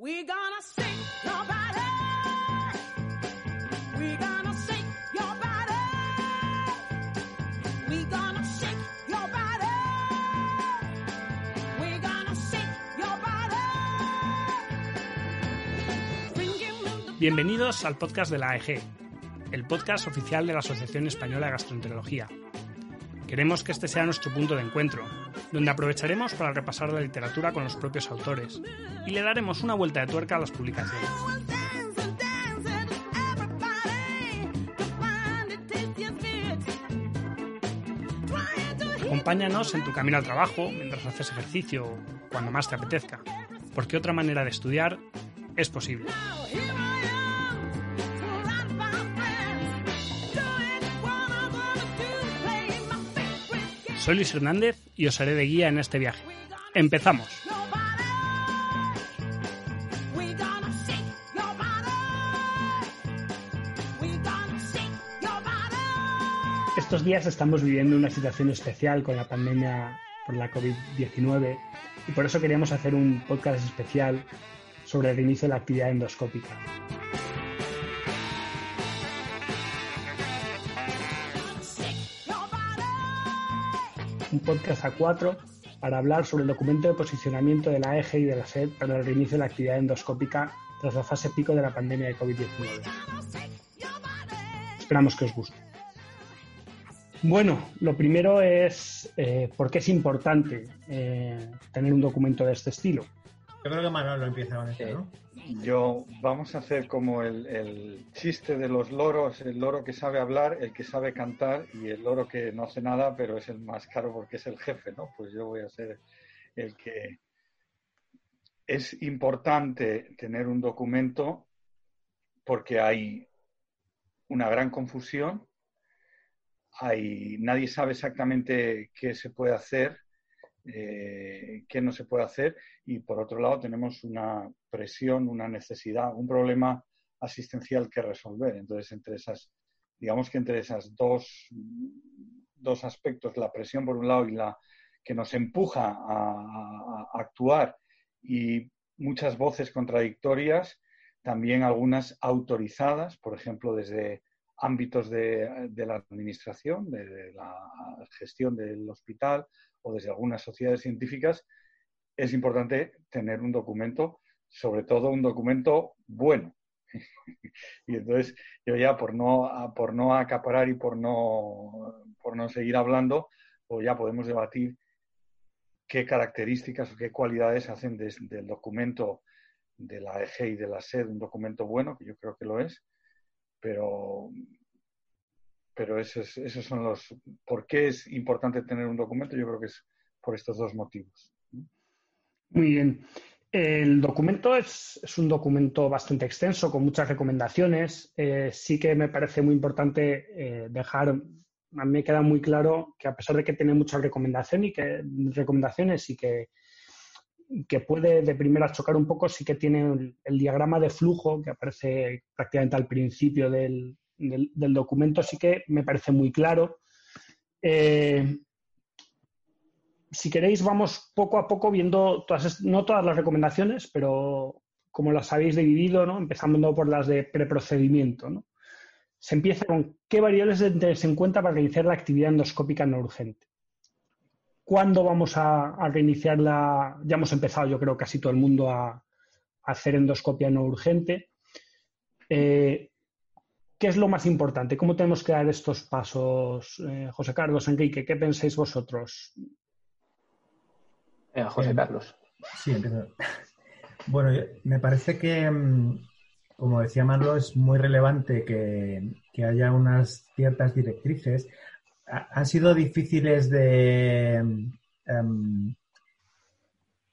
We gonna Bienvenidos al podcast de la AEG, el podcast oficial de la Asociación Española de Gastroenterología. Queremos que este sea nuestro punto de encuentro, donde aprovecharemos para repasar la literatura con los propios autores y le daremos una vuelta de tuerca a las publicaciones. Acompáñanos en tu camino al trabajo, mientras haces ejercicio o cuando más te apetezca, porque otra manera de estudiar es posible. Soy Luis Hernández y os haré de guía en este viaje. ¡Empezamos! Estos días estamos viviendo una situación especial con la pandemia por la COVID-19 y por eso queríamos hacer un podcast especial sobre el inicio de la actividad endoscópica. Un podcast a cuatro para hablar sobre el documento de posicionamiento de la EGE y de la SED para el reinicio de la actividad endoscópica tras la fase pico de la pandemia de COVID-19. Gonna shake your body. Esperamos que os guste. Bueno, lo primero es eh, por qué es importante eh, tener un documento de este estilo. Yo creo que Manuel lo empieza con esto, Eh, ¿no? Yo, vamos a hacer como el, el chiste de los loros, el loro que sabe hablar, el que sabe cantar y el loro que no hace nada, pero es el más caro porque es el jefe, ¿no? Pues yo voy a ser el que... Es importante tener un documento porque hay una gran confusión, hay, nadie sabe exactamente qué se puede hacer, eh, qué no se puede hacer y por otro lado tenemos una presión, una necesidad, un problema asistencial que resolver. Entonces, entre esas, digamos que entre esas dos, dos aspectos, la presión por un lado y la que nos empuja a, actuar y muchas voces contradictorias, también algunas autorizadas, por ejemplo, desde ámbitos de, la administración, de la gestión del hospital o desde algunas sociedades científicas, es importante tener un documento, sobre todo un documento bueno. y entonces yo ya por no, por no acaparar y por no, por no seguir hablando, pues ya podemos debatir qué características o qué cualidades hacen des- del documento de la EG y de la SED un documento bueno, que yo creo que lo es, pero, pero esos, esos son los... ¿Por qué es importante tener un documento? Yo creo que es por estos dos motivos. Muy bien. El documento es, es un documento bastante extenso, con muchas recomendaciones. Eh, sí que me parece muy importante eh, dejar, a mí me queda muy claro que a pesar de que tiene muchas recomendaciones y que, recomendaciones y que, que puede de primera chocar un poco, sí que tiene el, el diagrama de flujo que aparece prácticamente al principio del, del- documento, sí que me parece muy claro. Eh, si queréis, vamos poco a poco viendo, todas, no todas las recomendaciones, pero como las habéis dividido, ¿no? empezando por las de preprocedimiento. ¿no? Se empieza con qué variables deben tenerse en cuenta para reiniciar la actividad endoscópica no urgente. ¿Cuándo vamos a, a reiniciar la...? Ya hemos empezado, yo creo, casi todo el mundo a, a hacer endoscopia no urgente. Eh, ¿Qué es lo más importante? ¿Cómo tenemos que dar estos pasos? Eh, José Carlos, Enrique, ¿qué pensáis vosotros? Venga, José Eh, Carlos. Sí, empiezo. Bueno, me parece que, mm, como decía Marlo, es muy relevante que, que haya unas ciertas directrices. Ha- han sido difíciles de, em,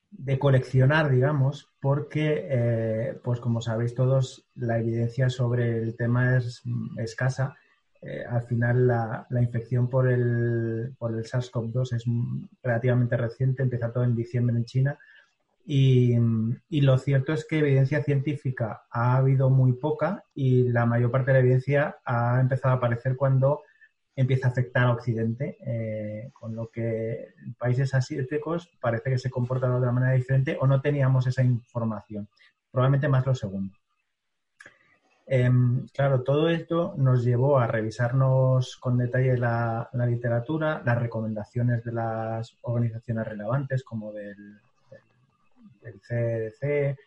de coleccionar, digamos, porque, eh, pues como sabéis todos, la evidencia sobre el tema es mm, escasa. Eh, al final, la, la infección por el, por el SARS-CoV-2 es mm, relativamente reciente, empieza todo en diciembre en China. Y, y lo cierto es que evidencia científica ha habido muy poca y la mayor parte de la evidencia ha empezado a aparecer cuando empieza a afectar a Occidente, eh, con lo que países asiáticos parece que se comportan de otra manera diferente o no teníamos esa información. probablemente más lo segundo. Em, claro, todo esto nos llevó a revisarnos con detalle la, literatura, las recomendaciones de las organizaciones relevantes como del, del, CDC,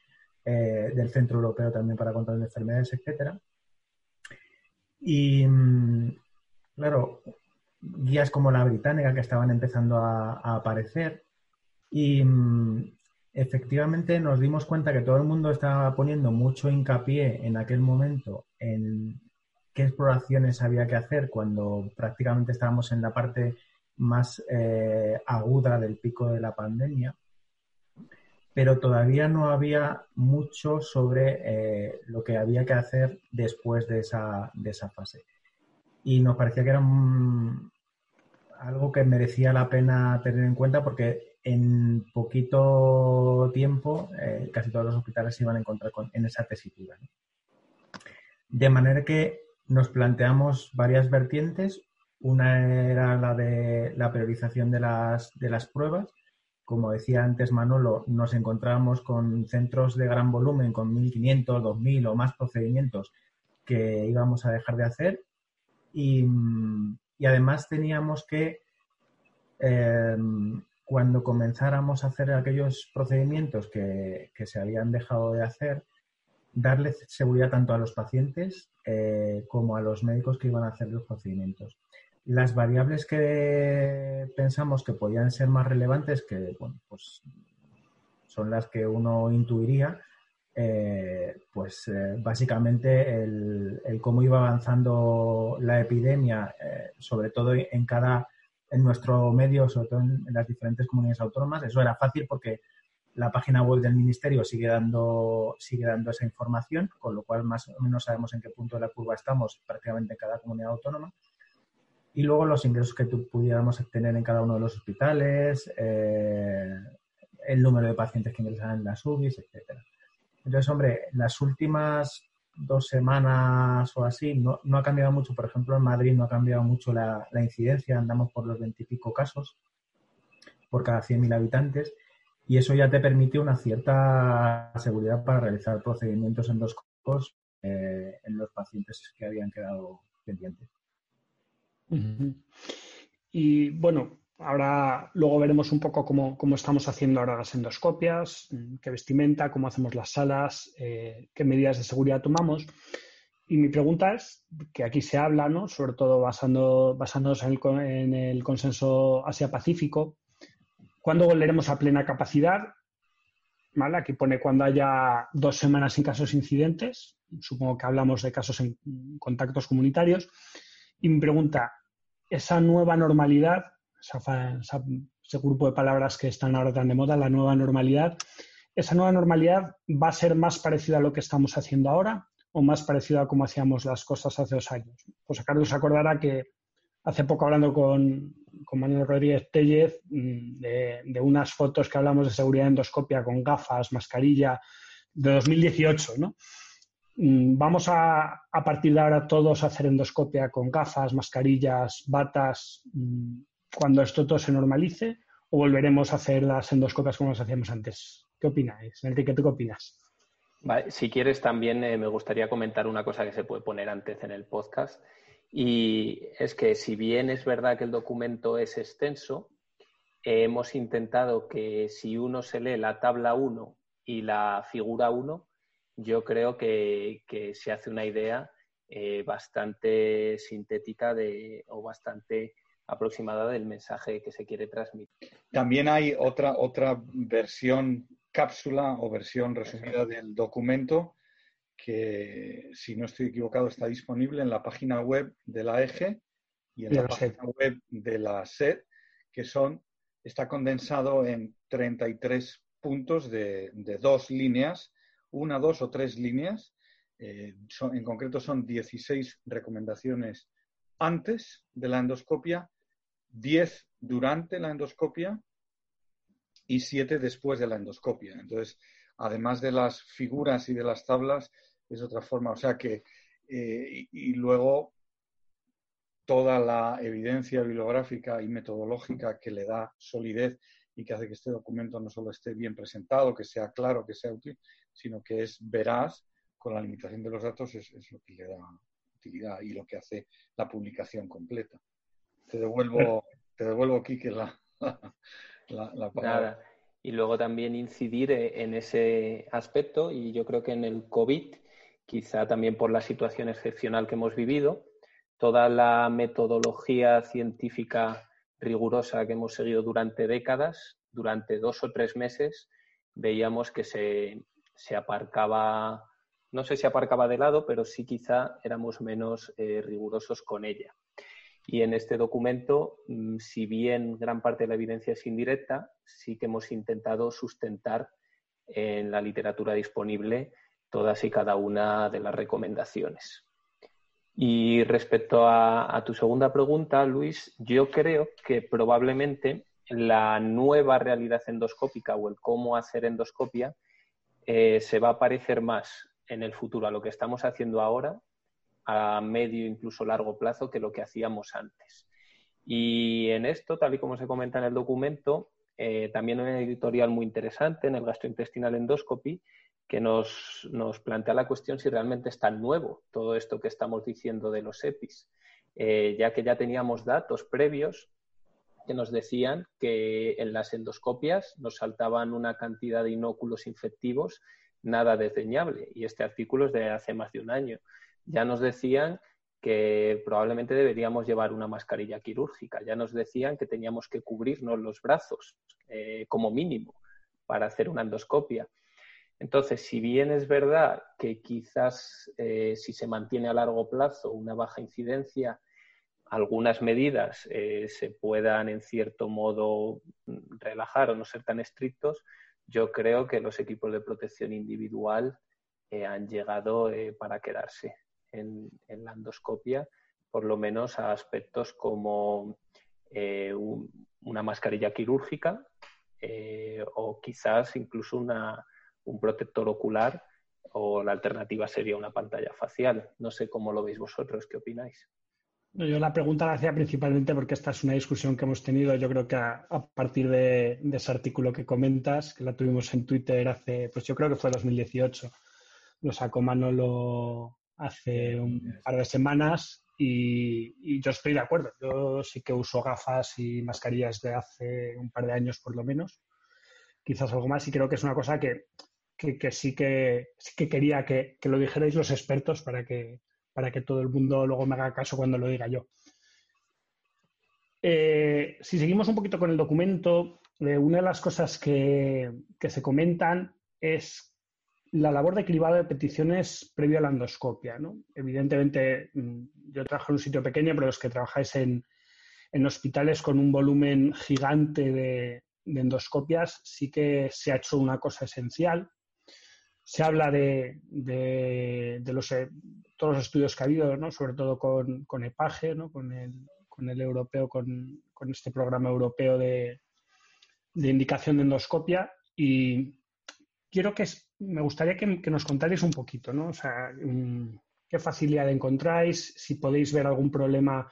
eh, del Centro Europeo también para control de enfermedades, etcétera. Y mm, claro, guías como la británica que estaban empezando a, aparecer y mm, efectivamente nos dimos cuenta que todo el mundo estaba poniendo mucho hincapié en aquel momento en qué exploraciones había que hacer cuando prácticamente estábamos en la parte más eh, aguda del pico de la pandemia, pero todavía no había mucho sobre eh, lo que había que hacer después de esa, de esa fase. Y nos parecía que era algo que merecía la pena tener en cuenta porque en poquito tiempo eh, casi todos los hospitales se iban a encontrar con, en esa tesitura. De manera que nos planteamos varias vertientes. Una era la de la priorización de las, de las pruebas. Como decía antes Manolo, nos encontrábamos con centros de gran volumen, con 1.500, 2.000 o más procedimientos que íbamos a dejar de hacer. Y, además teníamos que eh, cuando comenzáramos a hacer aquellos procedimientos que, se habían dejado de hacer, darle seguridad tanto a los pacientes eh, como a los médicos que iban a hacer los procedimientos. Las variables que pensamos que podían ser más relevantes, que pues son las que uno intuiría, eh, pues eh, básicamente el, cómo iba avanzando la epidemia, sobre todo en cada en nuestro medio, sobre todo en, las diferentes comunidades autónomas. Eso era fácil porque la página web del ministerio sigue dando, sigue dando esa información, con lo cual más o menos sabemos en qué punto de la curva estamos prácticamente en cada comunidad autónoma. Y luego los ingresos que pudiéramos tener en cada uno de los hospitales, eh, el número de pacientes que ingresan en las UBIs, etcétera. Entonces, hombre, las últimas dos semanas o así, no, no, ha cambiado mucho. Por ejemplo, en Madrid no ha cambiado mucho la, incidencia, andamos por los veintipico casos por cada 100.000 habitantes y eso ya te permite una cierta seguridad para realizar procedimientos endoscópicos eh, en los pacientes que habían quedado pendientes. Y bueno, Ahora luego veremos un poco cómo, estamos haciendo ahora las endoscopias, mm, qué vestimenta, cómo hacemos las salas, eh, qué medidas de seguridad tomamos. Y mi pregunta es, que aquí se habla, ¿no? sobre todo basando, basándonos en el, en el consenso Asia-Pacífico, ¿cuándo volveremos a plena capacidad? ¿Vale? Aquí pone cuando haya dos semanas sin casos incidentes. Supongo que hablamos de casos en contactos comunitarios. Y mi pregunta, ¿esa nueva normalidad ese grupo de palabras que están ahora tan de moda, la nueva normalidad, ¿esa nueva normalidad va a ser más parecida a lo que estamos haciendo ahora o más parecida a cómo hacíamos las cosas hace dos años? Pues Carlos se acordará que hace poco hablando con, con Manuel Rodríguez Tellez mm, de, unas fotos que hablamos de seguridad endoscopia con gafas, mascarilla, de 2018, ¿no? Mm, vamos a, a partir de ahora todos a hacer endoscopia con gafas, mascarillas, batas, mm, cuando esto todo se normalice o volveremos a hacer las endoscopias como las hacíamos antes? ¿Qué opináis? Enrique, ¿tú qué opinas? si quieres también eh, me gustaría comentar una cosa que se puede poner antes en el podcast y es que si bien es verdad que el documento es extenso, hemos intentado que si uno se lee la tabla 1 y la figura 1, yo creo que, se hace una idea eh, bastante sintética de, o bastante aproximada del mensaje que se quiere transmitir. También hay otra, otra versión cápsula o versión resumida del documento que, si no estoy equivocado, está disponible en la página web de la EGE y en la, página web de la SED, que son, está condensado en 33 puntos de, dos líneas, una, dos o tres líneas. Eh, en concreto son 16 recomendaciones antes de la endoscopia 10 durante la endoscopia y 7 después de la endoscopia. Entonces, además de las figuras y de las tablas, es otra forma. O sea que, eh, y, luego toda la evidencia bibliográfica y metodológica que le da solidez y que hace que este documento no solo esté bien presentado, que sea claro, que sea útil, sino que es veraz, con la limitación de los datos, es, es lo que le da utilidad y lo que hace la publicación completa. Te devuelvo, te devuelvo la, la, la palabra. Nada. Y luego también incidir eh, en ese aspecto, y yo creo que en el COVID, quizá también por la situación excepcional que hemos vivido, toda la metodología científica rigurosa que hemos seguido durante décadas, durante dos o tres meses, veíamos que se, se aparcaba, no sé si aparcaba de lado, pero sí quizá éramos menos eh, rigurosos con ella. Y en este documento, mm, si bien gran parte de la evidencia es indirecta, sí que hemos intentado sustentar en la literatura disponible todas y cada una de las recomendaciones. Y respecto a, tu segunda pregunta, Luis, yo creo que probablemente la nueva realidad endoscópica o el cómo hacer endoscopia eh, se va a parecer más en el futuro a lo que estamos haciendo ahora, a medio incluso largo plazo, que lo que hacíamos antes. Y en esto, tal y como se comenta en el documento, eh, también una editorial muy interesante en el gastrointestinal endoscopy que nos, nos, plantea la cuestión si realmente es tan nuevo todo esto que estamos diciendo de los EPIs, eh, ya que ya teníamos datos previos que nos decían que en las endoscopias nos saltaban una cantidad de inóculos infectivos nada desdeñable. Y este artículo es de hace más de un año. Ya nos decían que probablemente deberíamos llevar una mascarilla quirúrgica. Ya nos decían que teníamos que cubrirnos los brazos eh, como mínimo para hacer una endoscopia. Entonces, si bien es verdad que quizás eh, si se mantiene a largo plazo una baja incidencia, algunas medidas eh, se puedan en cierto modo relajar o no ser tan estrictos, yo creo que los equipos de protección individual han llegado para quedarse en, la endoscopia, por lo menos a aspectos como un, una mascarilla quirúrgica o quizás incluso una, un protector ocular o la alternativa sería una pantalla facial. No sé cómo lo veis vosotros, ¿qué opináis? Yo la pregunta la hacía principalmente porque esta es una discusión que hemos tenido, yo creo que a, a partir de, de, ese artículo que comentas, que la tuvimos en Twitter hace, pues yo creo que fue 2018. Lo sacó Manolo hace un par de semanas y, y, yo estoy de acuerdo. Yo sí que uso gafas y mascarillas de hace un par de años por lo menos, quizás algo más, y creo que es una cosa que, que, que sí, que sí que quería que, que, lo dijerais los expertos para que, para que todo el mundo luego me haga caso cuando lo diga yo. Eh, si seguimos un poquito con el documento, eh, una de las cosas que, que, se comentan es la labor de cribado de peticiones previo a la endoscopia. ¿no? Evidentemente, mm, yo trabajo en un sitio pequeño, pero los que trabajáis en, en hospitales con un volumen gigante de, endoscopias, sí que se ha hecho una cosa esencial, se habla de, de, de los, eh, todos los estudios que ha habido, ¿no? sobre todo con, con EPAGE, ¿no? con, el, con, el, europeo, con, con este programa europeo de, de, indicación de endoscopia. Y quiero que me gustaría que, que nos contarais un poquito, ¿no? O sea, mm, qué facilidad encontráis, si podéis ver algún problema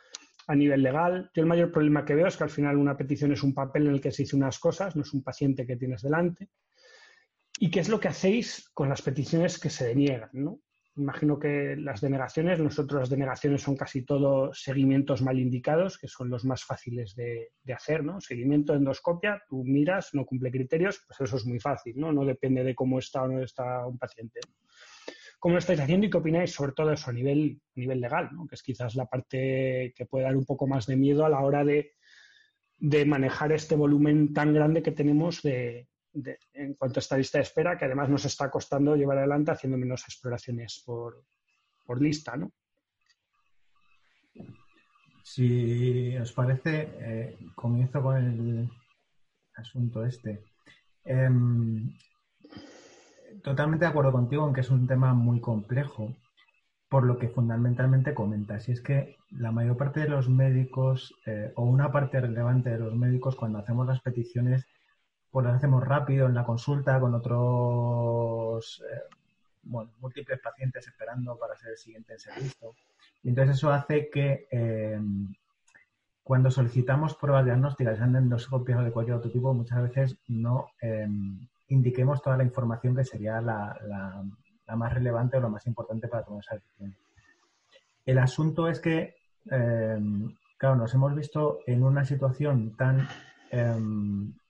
a nivel legal. Yo el mayor problema que veo es que al final una petición es un papel en el que se dice unas cosas, no es un paciente que tienes delante. ¿Y qué es lo que hacéis con las peticiones que se deniegan? ¿no? Imagino que las denegaciones, nosotros las denegaciones son casi todo seguimientos mal indicados, que son los más fáciles de, de, hacer, ¿no? Seguimiento endoscopia, tú miras, no cumple criterios, pues eso es muy fácil, ¿no? No depende de cómo está o no está un paciente. ¿Cómo lo estáis haciendo y qué opináis sobre todo eso a nivel, a nivel legal, ¿no? que es quizás la parte que puede dar un poco más de miedo a la hora de, de manejar este volumen tan grande que tenemos de, en cuanto a esta lista de espera, que además nos está costando llevar adelante haciendo menos exploraciones por, por lista, ¿no? Si os parece, eh, comienzo con el asunto este. Eh, totalmente de acuerdo contigo en que es un tema muy complejo, por lo que fundamentalmente comentas. Y es que la mayor parte de los médicos, eh, o una parte relevante de los médicos, cuando hacemos las peticiones, pues lo hacemos rápido en la consulta con otros eh, múltiples pacientes esperando para ser el siguiente en servicio. Y entonces eso hace que eh, cuando solicitamos pruebas diagnósticas, sean de endoscopias o de cualquier otro tipo, muchas veces no, eh, indiquemos toda la información que sería la, la- la más relevante o lo más importante para tomar esa decisión. El asunto es que, eh, claro, nos hemos visto en una situación tan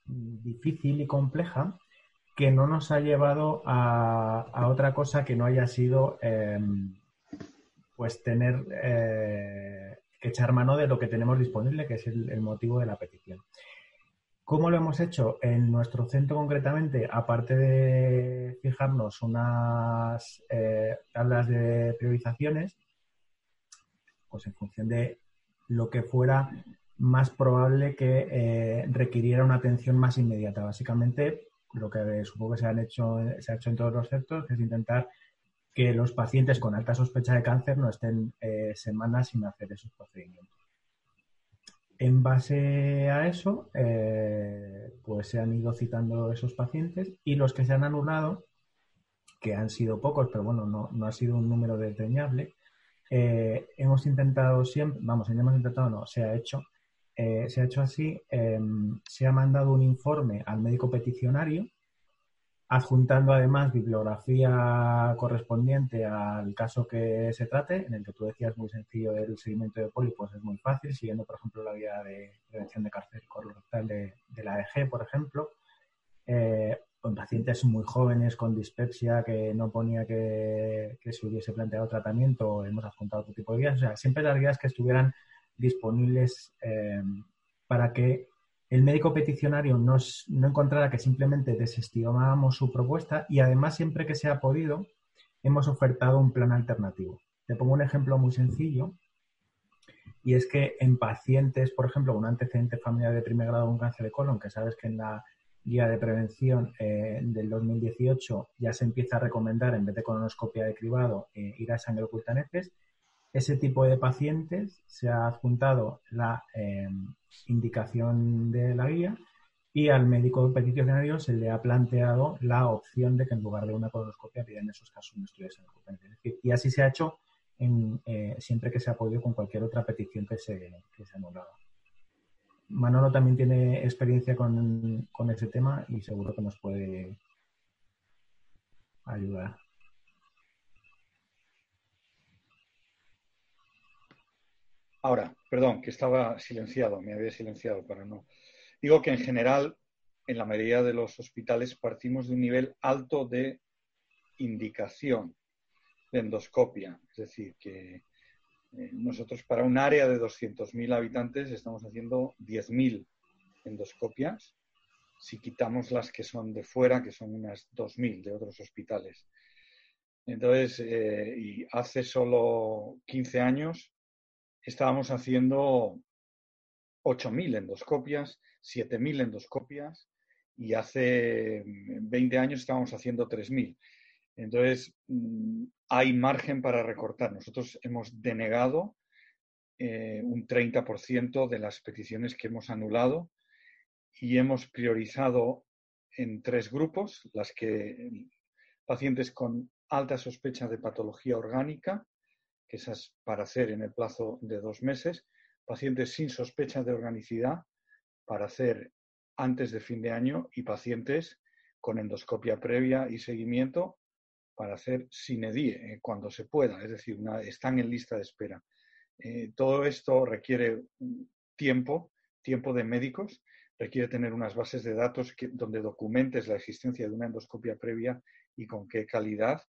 difícil y compleja que no nos ha llevado a, a otra cosa que no haya sido em, pues tener eh, que echar mano de lo que tenemos disponible, que es el, motivo de la petición. ¿Cómo lo hemos hecho? En nuestro centro concretamente, aparte de fijarnos unas eh, tablas de priorizaciones, pues en función de lo que fuera más probable que eh, requiriera una atención más inmediata. Básicamente, lo que supongo que se, han hecho, se ha hecho en todos los centros es intentar que los pacientes con alta sospecha de cáncer no estén eh, semanas sin hacer esos procedimientos. En base a eso, eh, pues se han ido citando esos pacientes y los que se han anulado, que han sido pocos, pero bueno, no, no ha sido un número desdeñable, eh, hemos intentado siempre, vamos, hemos intentado, no, se ha hecho, eh, se ha hecho así, eh, se ha mandado un informe al médico peticionario, adjuntando además bibliografía correspondiente al caso que se trate, en el que tú decías muy sencillo del seguimiento de pólipos, es muy fácil, siguiendo, por ejemplo, la guía de prevención de cáncer colorectal de, la EG, por ejemplo, eh, con pacientes muy jóvenes con dispepsia que no ponía que, que se hubiese planteado tratamiento, hemos adjuntado otro tipo de guías, o sea, siempre las guías que estuvieran disponibles eh, para que el médico peticionario no, no encontrara que simplemente desestimábamos su propuesta y además siempre que se ha podido hemos ofertado un plan alternativo. Te pongo un ejemplo muy sencillo y es que en pacientes, por ejemplo, con un antecedente familiar de primer grado con cáncer de colon, que sabes que en la guía de prevención eh, del 2018 ya se empieza a recomendar, en vez de colonoscopia de cribado, eh, ir a sangre oculta netes, ese tipo de pacientes se ha adjuntado la eh, indicación de la guía y al médico peticionario se le ha planteado la opción de que en lugar de una colonoscopia pida en esos casos un estudio de y así se ha hecho eh, siempre que se ha podido con cualquier otra petición que se, que se anulaba. Manolo también tiene experiencia con, con ese tema y seguro que nos puede ayudar. Ahora, perdón, que estaba silenciado, me había silenciado para no. Digo que en general, en la mayoría de los hospitales partimos de un nivel alto de indicación de endoscopia. Es decir, que eh, nosotros para un área de 200.000 habitantes estamos haciendo 10.000 endoscopias. Si quitamos las que son de fuera, que son unas 2.000 de otros hospitales. Entonces, eh, y hace solo 15 años estábamos haciendo 8.000 endoscopias, 7.000 endoscopias y hace 20 años estábamos haciendo 3.000. Entonces, mm, hay margen para recortar. Nosotros hemos denegado eh, un 30% de las peticiones que hemos anulado y hemos priorizado en tres grupos, las que pacientes con alta sospecha de patología orgánica, esas para hacer en el plazo de dos meses, pacientes sin sospecha de organicidad para hacer antes de fin de año y pacientes con endoscopia previa y seguimiento para hacer sin EDIE eh, cuando se pueda, es decir, están en lista de espera. Eh, todo esto requiere tiempo, tiempo de médicos, requiere tener unas bases de datos donde documentes la existencia de una endoscopia previa y con qué calidad,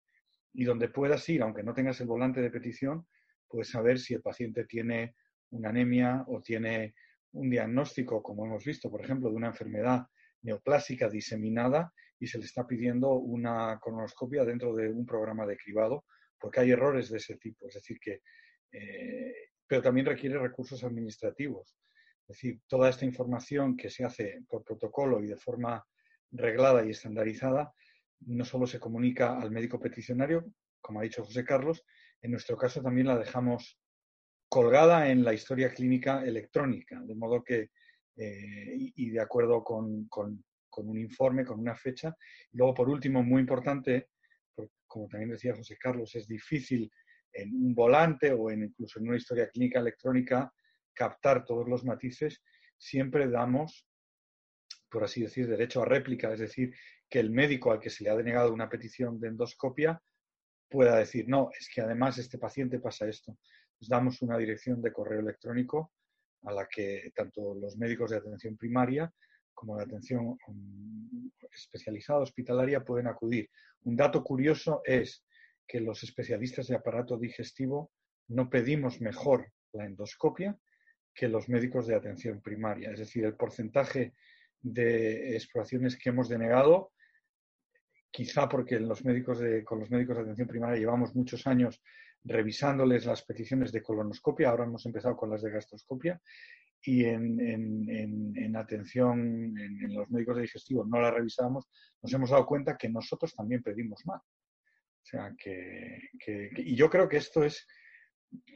y donde puedas ir, aunque no tengas el volante de petición, puedes saber si el paciente tiene una anemia o tiene un diagnóstico, como hemos visto, por ejemplo, de una enfermedad neoplásica diseminada y se le está pidiendo una colonoscopia dentro de un programa de cribado, porque hay errores de ese tipo. Es decir, que, eh, pero también requiere recursos administrativos. Es decir, toda esta información que se hace por protocolo y de forma reglada y estandarizada, no solo se comunica al médico peticionario, como ha dicho José Carlos, en nuestro caso también la dejamos colgada en la historia clínica electrónica, de modo que, eh, y, de acuerdo con, con, con, un informe, con una fecha. Luego, por último, muy importante, como también decía José Carlos, es difícil en un volante o en, incluso en una historia clínica electrónica captar todos los matices, siempre damos por así decir, derecho a réplica, es decir, que el médico al que se le ha denegado una petición de endoscopia pueda decir, no, es que además este paciente pasa esto. Les damos una dirección de correo electrónico a la que tanto los médicos de atención primaria como de atención um, especializada hospitalaria pueden acudir. Un dato curioso es que los especialistas de aparato digestivo no pedimos mejor la endoscopia que los médicos de atención primaria. Es decir, el porcentaje de exploraciones que hemos denegado, quizá porque los médicos de, con los médicos de atención primaria llevamos muchos años revisándoles las peticiones de colonoscopia, ahora hemos empezado con las de gastroscopia, y en, atención, en, los médicos de digestivo no las revisamos, nos hemos dado cuenta que nosotros también pedimos mal. O sea, que, y yo creo que esto es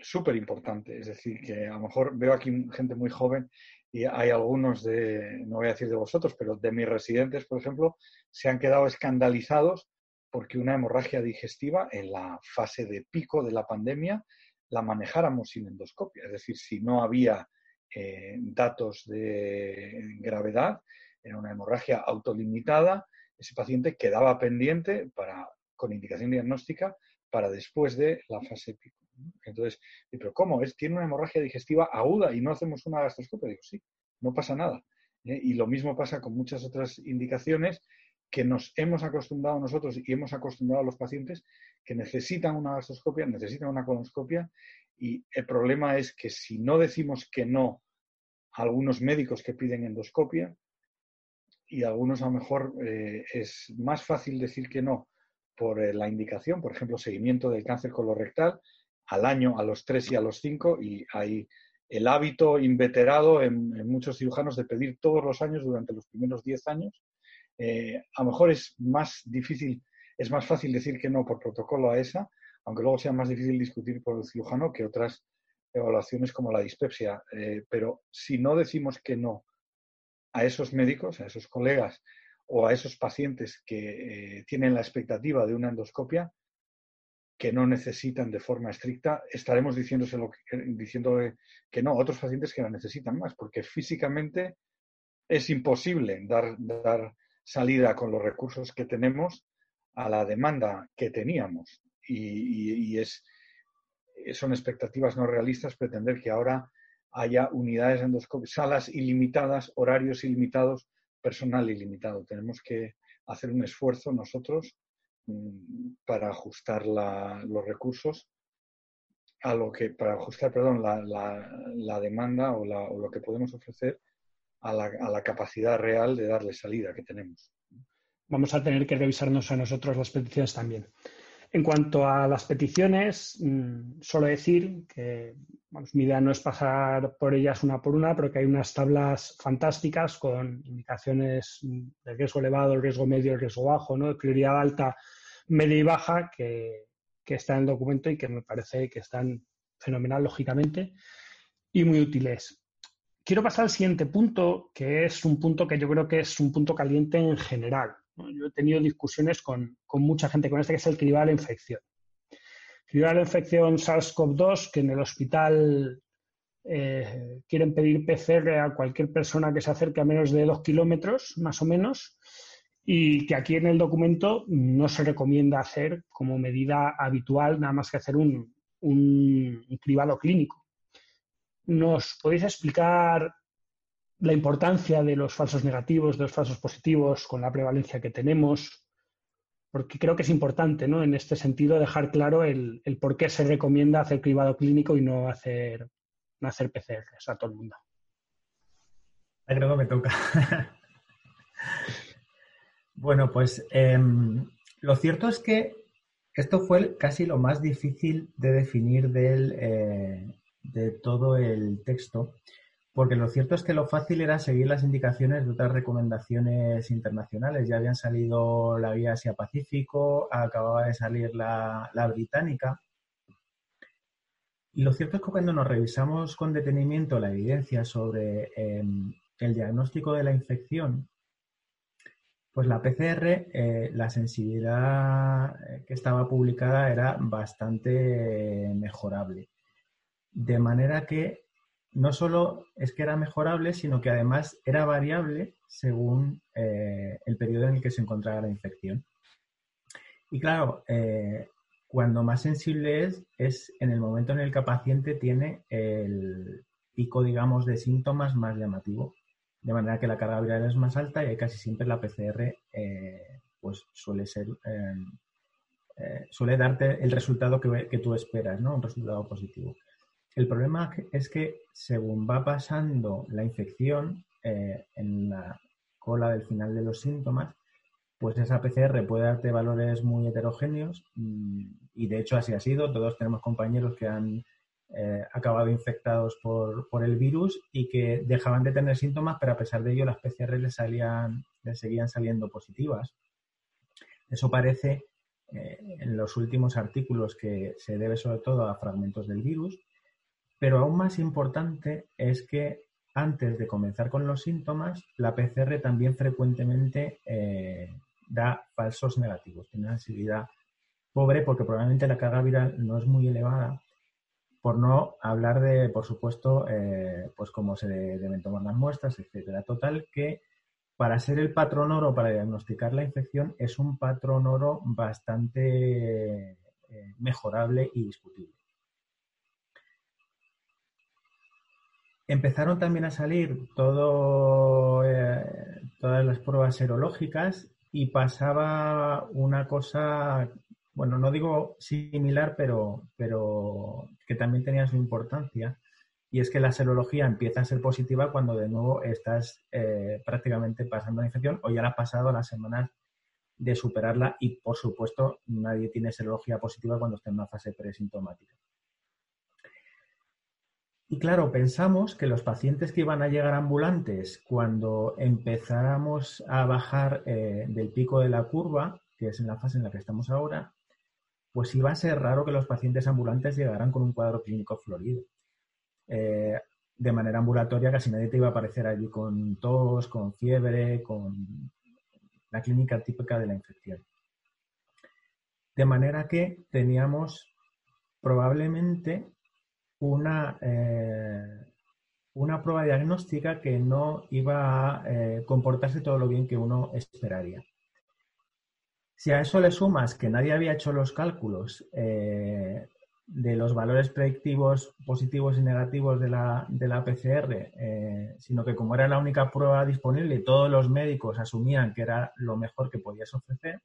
súper importante. Es decir, que a lo mejor veo aquí gente muy joven y hay algunos de, no voy a decir de vosotros, pero de mis residentes, por ejemplo, se han quedado escandalizados porque una hemorragia digestiva en la fase de pico de la pandemia la manejáramos sin endoscopia. Es decir, si no había eh, datos de gravedad, era una hemorragia autolimitada, ese paciente quedaba pendiente para, con indicación diagnóstica para después de la fase pico. Entonces, pero ¿cómo? ¿Es, tiene una hemorragia digestiva aguda y no hacemos una gastroscopia. Digo, sí, no pasa nada. ¿eh? Y lo mismo pasa con muchas otras indicaciones que nos hemos acostumbrado nosotros y hemos acostumbrado a los pacientes que necesitan una gastroscopia, necesitan una colonoscopia y el problema es que si no decimos que no a algunos médicos que piden endoscopia y algunos a lo mejor eh, es más fácil decir que no por eh, la indicación, por ejemplo, seguimiento del cáncer colorectal, al año, a los tres y a los cinco, y hay el hábito inveterado en, muchos cirujanos de pedir todos los años durante los primeros diez años. Eh, a lo mejor es más difícil, es más fácil decir que no por protocolo a esa, aunque luego sea más difícil discutir por el cirujano que otras evaluaciones como la dispepsia. Eh, pero si no decimos que no a esos médicos, a esos colegas o a esos pacientes que eh, tienen la expectativa de una endoscopia, que no necesitan de forma estricta, estaremos diciéndoselo, diciendo que no, otros pacientes que la necesitan más, porque físicamente es imposible dar, dar salida con los recursos que tenemos a la demanda que teníamos. Y, es, son expectativas no realistas pretender que ahora haya unidades endoscópicas, salas ilimitadas, horarios ilimitados, personal ilimitado. Tenemos que hacer un esfuerzo nosotros para ajustar los recursos a lo que, para ajustar, perdón, la, demanda o, lo que podemos ofrecer a la, capacidad real de darle salida que tenemos. Vamos a tener que revisarnos a nosotros las peticiones también. En cuanto a las peticiones, mm, solo decir que mi idea no es pasar por ellas una por una, pero que hay unas tablas fantásticas con indicaciones de riesgo elevado, el riesgo medio, el riesgo bajo, ¿no? de prioridad alta, media y baja, que, que está en el documento y que me parece que están fenomenal, lógicamente, y muy útiles. Quiero pasar al siguiente punto, que es un punto que yo creo que es un punto caliente en general. Yo he tenido discusiones con, mucha gente con este, que es el cribado de la infección. De la infección SARS-CoV-2, que en el hospital eh, quieren pedir PCR a cualquier persona que se acerque a menos de dos kilómetros, más o menos, y que aquí en el documento no se recomienda hacer como medida habitual nada más que hacer un, un cribado clínico. ¿Nos podéis explicar la importancia de los falsos negativos, de los falsos positivos, con la prevalencia que tenemos, porque creo que es importante, ¿no? En este sentido, dejar claro el, por qué se recomienda hacer cribado clínico y no hacer, no hacer PCRs a todo el mundo. Creo que me toca. bueno, pues em, lo cierto es que esto fue casi lo más difícil de definir del, eh, de todo el texto, porque lo cierto es que lo fácil era seguir las indicaciones de otras recomendaciones internacionales. Ya habían salido la guía Asia-Pacífico, acababa de salir la, británica. Y lo cierto es que cuando nos revisamos con detenimiento la evidencia sobre em, el diagnóstico de la infección, pues la PCR, eh, la sensibilidad eh, que estaba publicada era bastante mejorable. De manera que no solo es que era mejorable, sino que además era variable según eh, el periodo en el que se encontraba la infección. Y claro, eh, cuando más sensible es, es en el momento en el que el paciente tiene el pico, digamos, de síntomas más llamativo. De manera que la carga viral es más alta y casi siempre la PCR eh, pues suele ser suele darte el resultado que, que, tú esperas, ¿no? Un resultado positivo. El problema es que según va pasando la infección eh, en la cola del final de los síntomas, pues esa PCR puede darte valores muy heterogéneos mm, y de hecho así ha sido. Todos tenemos compañeros que han eh, acabado infectados por, el virus y que dejaban de tener síntomas, pero a pesar de ello las PCR les, salían, les seguían saliendo positivas. Eso parece eh, en los últimos artículos que se debe sobre todo a fragmentos del virus pero aún más importante es que antes de comenzar con los síntomas, la PCR también frecuentemente eh, da falsos negativos. Tiene una sensibilidad pobre porque probablemente la carga viral no es muy elevada, por no hablar de, por supuesto, eh, pues cómo se deben tomar las muestras, etcétera. Total que para ser el patrón oro para diagnosticar la infección es un patrón oro bastante eh, mejorable y discutible. Empezaron también a salir eh, todas las pruebas serológicas y pasaba una cosa, bueno, no digo similar, pero, pero que también tenía su importancia, y es que la serología empieza a ser positiva cuando de nuevo estás eh, prácticamente pasando la infección o ya la has pasado las semanas de superarla y, por supuesto, nadie tiene serología positiva cuando está en una fase presintomática. Y claro, pensamos que los pacientes que iban a llegar ambulantes cuando empezáramos a bajar eh, del pico de la curva, que es en la fase en la que estamos ahora, pues iba a ser raro que los pacientes ambulantes llegaran con un cuadro clínico florido. Eh, de manera ambulatoria casi nadie te iba a aparecer allí con tos, con fiebre, con la clínica típica de la infección. De manera que teníamos probablemente una, eh, una prueba diagnóstica que no iba a eh, comportarse todo lo bien que uno esperaría. Si a eso le sumas que nadie había hecho los cálculos eh, de los valores predictivos positivos y negativos de la, de la PCR, sino que como era la única prueba disponible, todos los médicos asumían que era lo mejor que podías ofrecer,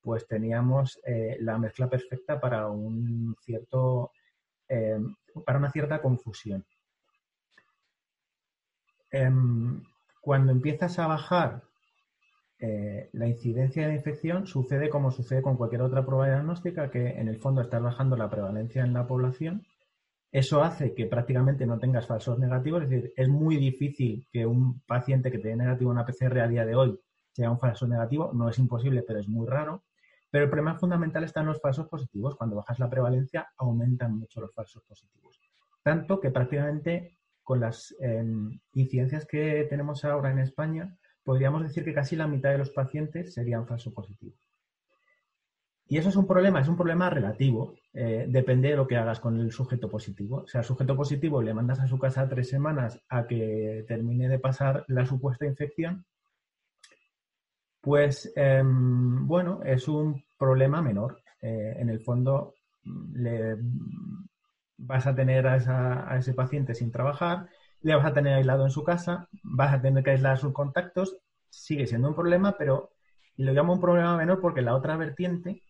pues teníamos la mezcla perfecta para un cierto para una cierta confusión. Em, cuando empiezas a bajar eh, la incidencia de infección, sucede como sucede con cualquier otra prueba diagnóstica, que en el fondo estás bajando la prevalencia en la población. Eso hace que prácticamente no tengas falsos negativos, es decir, es muy difícil que un paciente que tiene negativo una PCR a día de hoy sea un falso negativo, no es imposible, pero es muy raro. Pero el problema fundamental está en los falsos positivos. Cuando bajas la prevalencia, aumentan mucho los falsos positivos. Tanto que prácticamente con las em, incidencias que tenemos ahora en España, podríamos decir que casi la mitad de los pacientes serían falso positivos. Y eso es un problema, es un problema relativo. Eh, depende de lo que hagas con el sujeto positivo. O sea, al sujeto positivo le mandas a su casa tres semanas a que termine de pasar la supuesta infección pues em, bueno, es un problema menor. Eh, en el fondo, le vas a tener a, ese paciente sin trabajar, le vas a tener aislado en su casa, vas a tener que aislar sus contactos, sigue siendo un problema, pero lo llamo un problema menor porque la otra vertiente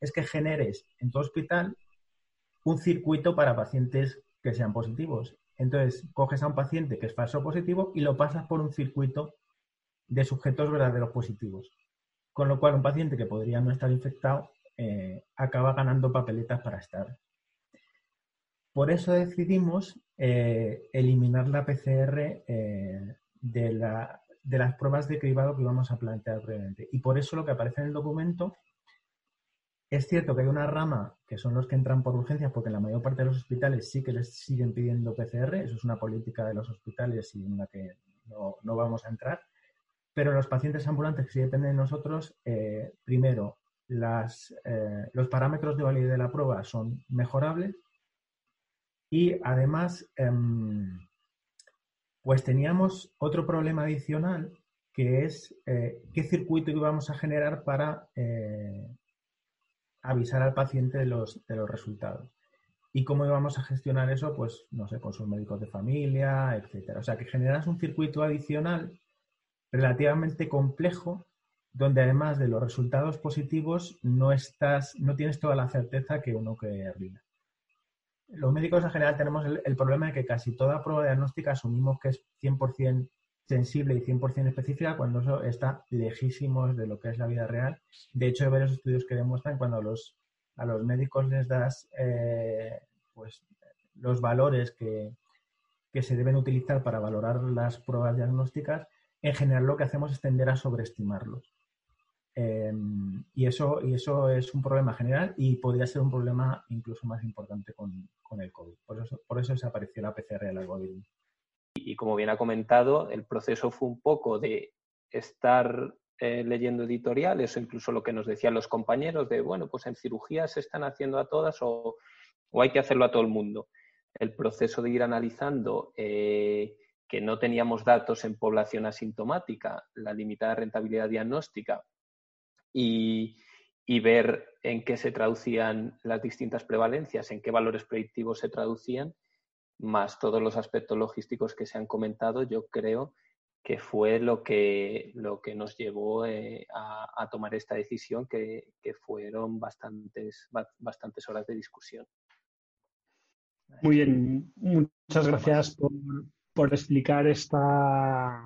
es que generes en tu hospital un circuito para pacientes que sean positivos. Entonces, coges a un paciente que es falso positivo y lo pasas por un circuito de sujetos verdaderos positivos. Con lo cual, un paciente que podría no estar infectado eh, acaba ganando papeletas para estar. Por eso decidimos eh, eliminar la PCR eh, de, las pruebas de cribado que íbamos a plantear brevemente. Y por eso lo que aparece en el documento es cierto que hay una rama que son los que entran por urgencias, porque en la mayor parte de los hospitales sí que les siguen pidiendo PCR, eso es una política de los hospitales y en la que no vamos a entrar. Pero los pacientes ambulantes que sí dependen de nosotros, eh, primero, eh, los parámetros de validez de la prueba son mejorables y además em, Pues teníamos otro problema adicional que es eh, qué circuito íbamos a generar para avisar al paciente de los, de los resultados. ¿Y cómo íbamos a gestionar eso? Pues, no sé, con sus médicos de familia, etcétera. O sea, que generas un circuito adicional relativamente complejo donde además de los resultados positivos no estás, no tienes toda la certeza que uno que arriba. Los médicos en general tenemos el, el, problema de que casi toda prueba diagnóstica asumimos que es 100% sensible y 100% específica cuando eso está lejísimos de lo que es la vida real. De hecho, hay varios estudios que demuestran cuando los, a los médicos les das eh, pues, los valores que, que se deben utilizar para valorar las pruebas diagnósticas, en general lo que hacemos es tender a sobreestimarlos. Eh, y, eso, y eso es un problema general y podría ser un problema incluso más importante con, con el COVID. Por eso, por eso desapareció la PCR del algoritmo. Y, y como bien ha comentado, el proceso fue un poco de estar eh, leyendo editoriales o incluso lo que nos decían los compañeros de, bueno, pues en cirugía se están haciendo a todas o, o hay que hacerlo a todo el mundo. El proceso de ir analizando eh, que no teníamos datos en población asintomática, la limitada rentabilidad diagnóstica y, y, ver en qué se traducían las distintas prevalencias, en qué valores predictivos se traducían, más todos los aspectos logísticos que se han comentado, yo creo que fue lo que, lo que nos llevó eh, a, tomar esta decisión, que, que fueron bastantes, bastantes horas de discusión. Muy bien, muchas gracias por, por explicar esta,